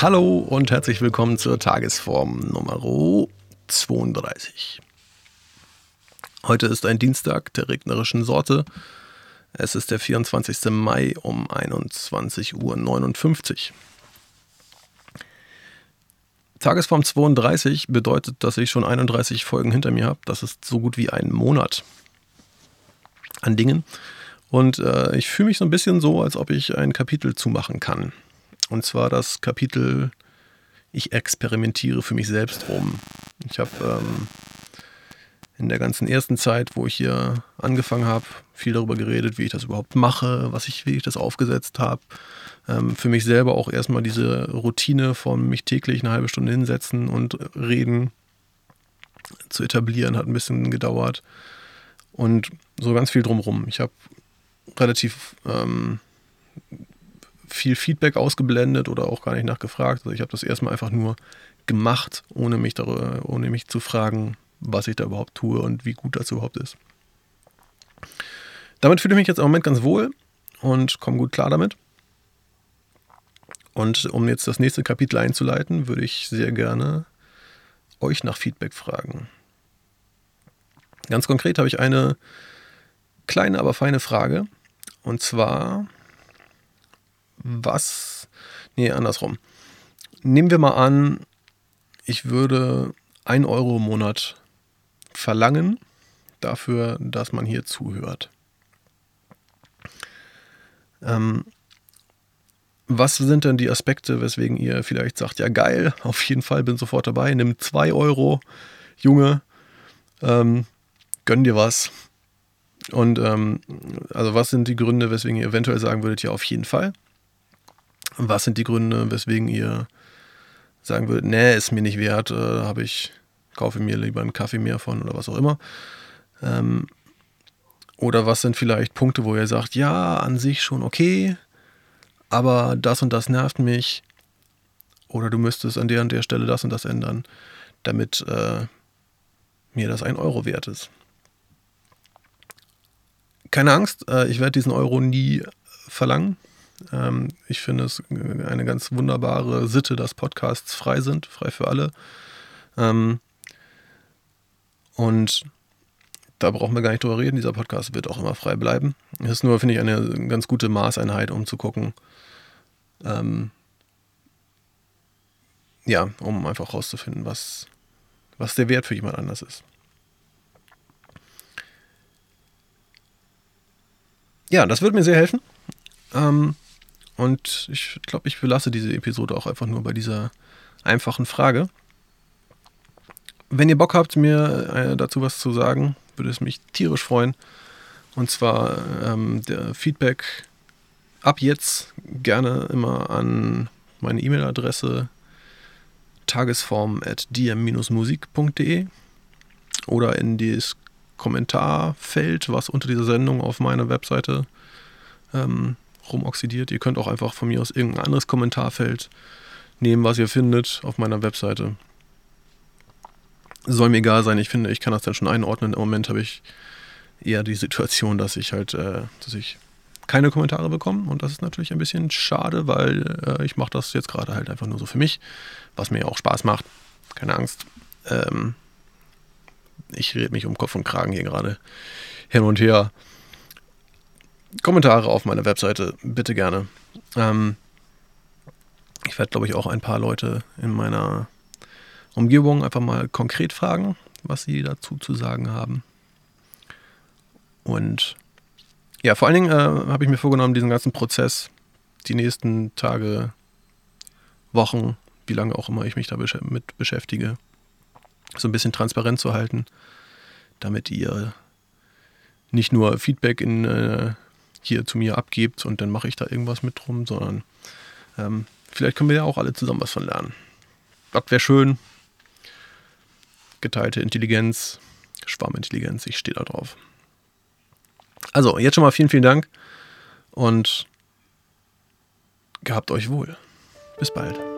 Hallo und herzlich willkommen zur Tagesform Nummer 32. Heute ist ein Dienstag der regnerischen Sorte. Es ist der 24. Mai um 21.59 Uhr. Tagesform 32 bedeutet, dass ich schon 31 Folgen hinter mir habe. Das ist so gut wie ein Monat an Dingen. Und äh, ich fühle mich so ein bisschen so, als ob ich ein Kapitel zumachen kann. Und zwar das Kapitel Ich experimentiere für mich selbst rum. Ich habe ähm, in der ganzen ersten Zeit, wo ich hier angefangen habe, viel darüber geredet, wie ich das überhaupt mache, was ich, wie ich das aufgesetzt habe. Ähm, für mich selber auch erstmal diese Routine von mich täglich eine halbe Stunde hinsetzen und reden zu etablieren, hat ein bisschen gedauert. Und so ganz viel drumherum. Ich habe relativ ähm, viel Feedback ausgeblendet oder auch gar nicht nachgefragt. Also ich habe das erstmal einfach nur gemacht, ohne mich, darüber, ohne mich zu fragen, was ich da überhaupt tue und wie gut das überhaupt ist. Damit fühle ich mich jetzt im Moment ganz wohl und komme gut klar damit. Und um jetzt das nächste Kapitel einzuleiten, würde ich sehr gerne euch nach Feedback fragen. Ganz konkret habe ich eine kleine, aber feine Frage. Und zwar, was, nee, andersrum. Nehmen wir mal an, ich würde 1 Euro im Monat verlangen dafür, dass man hier zuhört. Ähm, was sind denn die Aspekte, weswegen ihr vielleicht sagt, ja geil, auf jeden Fall bin sofort dabei, nimm 2 Euro, Junge, ähm, gönn dir was. Und ähm, also was sind die Gründe, weswegen ihr eventuell sagen würdet, ja auf jeden Fall? Was sind die Gründe, weswegen ihr sagen würdet, nee, ist mir nicht wert, äh, habe ich, kaufe mir lieber einen Kaffee mehr von oder was auch immer. Ähm, oder was sind vielleicht Punkte, wo ihr sagt, ja, an sich schon okay, aber das und das nervt mich. Oder du müsstest an der und der Stelle das und das ändern, damit äh, mir das ein Euro wert ist. Keine Angst, äh, ich werde diesen Euro nie verlangen. Ähm, ich finde es eine ganz wunderbare Sitte, dass Podcasts frei sind, frei für alle. Ähm, und da brauchen wir gar nicht drüber reden. Dieser Podcast wird auch immer frei bleiben. Es ist nur, finde ich, eine ganz gute Maßeinheit, um zu gucken, ähm, ja, um einfach rauszufinden, was, was der Wert für jemand anders ist. Ja, das würde mir sehr helfen. Ähm, und ich glaube, ich belasse diese Episode auch einfach nur bei dieser einfachen Frage. Wenn ihr Bock habt, mir äh, dazu was zu sagen, würde es mich tierisch freuen. Und zwar ähm, der Feedback ab jetzt gerne immer an meine E-Mail-Adresse tagesform.dm-musik.de oder in das Kommentarfeld, was unter dieser Sendung auf meiner Webseite ähm, rumoxidiert. Ihr könnt auch einfach von mir aus irgendein anderes Kommentarfeld nehmen, was ihr findet auf meiner Webseite. Soll mir egal sein, ich finde, ich kann das dann schon einordnen. Im Moment habe ich eher die Situation, dass ich halt, äh, dass ich keine Kommentare bekomme und das ist natürlich ein bisschen schade, weil äh, ich mache das jetzt gerade halt einfach nur so für mich, was mir auch Spaß macht. Keine Angst. Ähm, ich rede mich um Kopf und Kragen hier gerade hin und her. Kommentare auf meiner Webseite, bitte gerne. Ähm, ich werde, glaube ich, auch ein paar Leute in meiner Umgebung einfach mal konkret fragen, was sie dazu zu sagen haben. Und ja, vor allen Dingen äh, habe ich mir vorgenommen, diesen ganzen Prozess die nächsten Tage, Wochen, wie lange auch immer ich mich damit beschäftige, so ein bisschen transparent zu halten, damit ihr nicht nur Feedback in äh, hier zu mir abgebt und dann mache ich da irgendwas mit drum, sondern ähm, vielleicht können wir ja auch alle zusammen was von lernen. Das wäre schön. Geteilte Intelligenz, Schwarmintelligenz, ich stehe da drauf. Also, jetzt schon mal vielen, vielen Dank und gehabt euch wohl. Bis bald.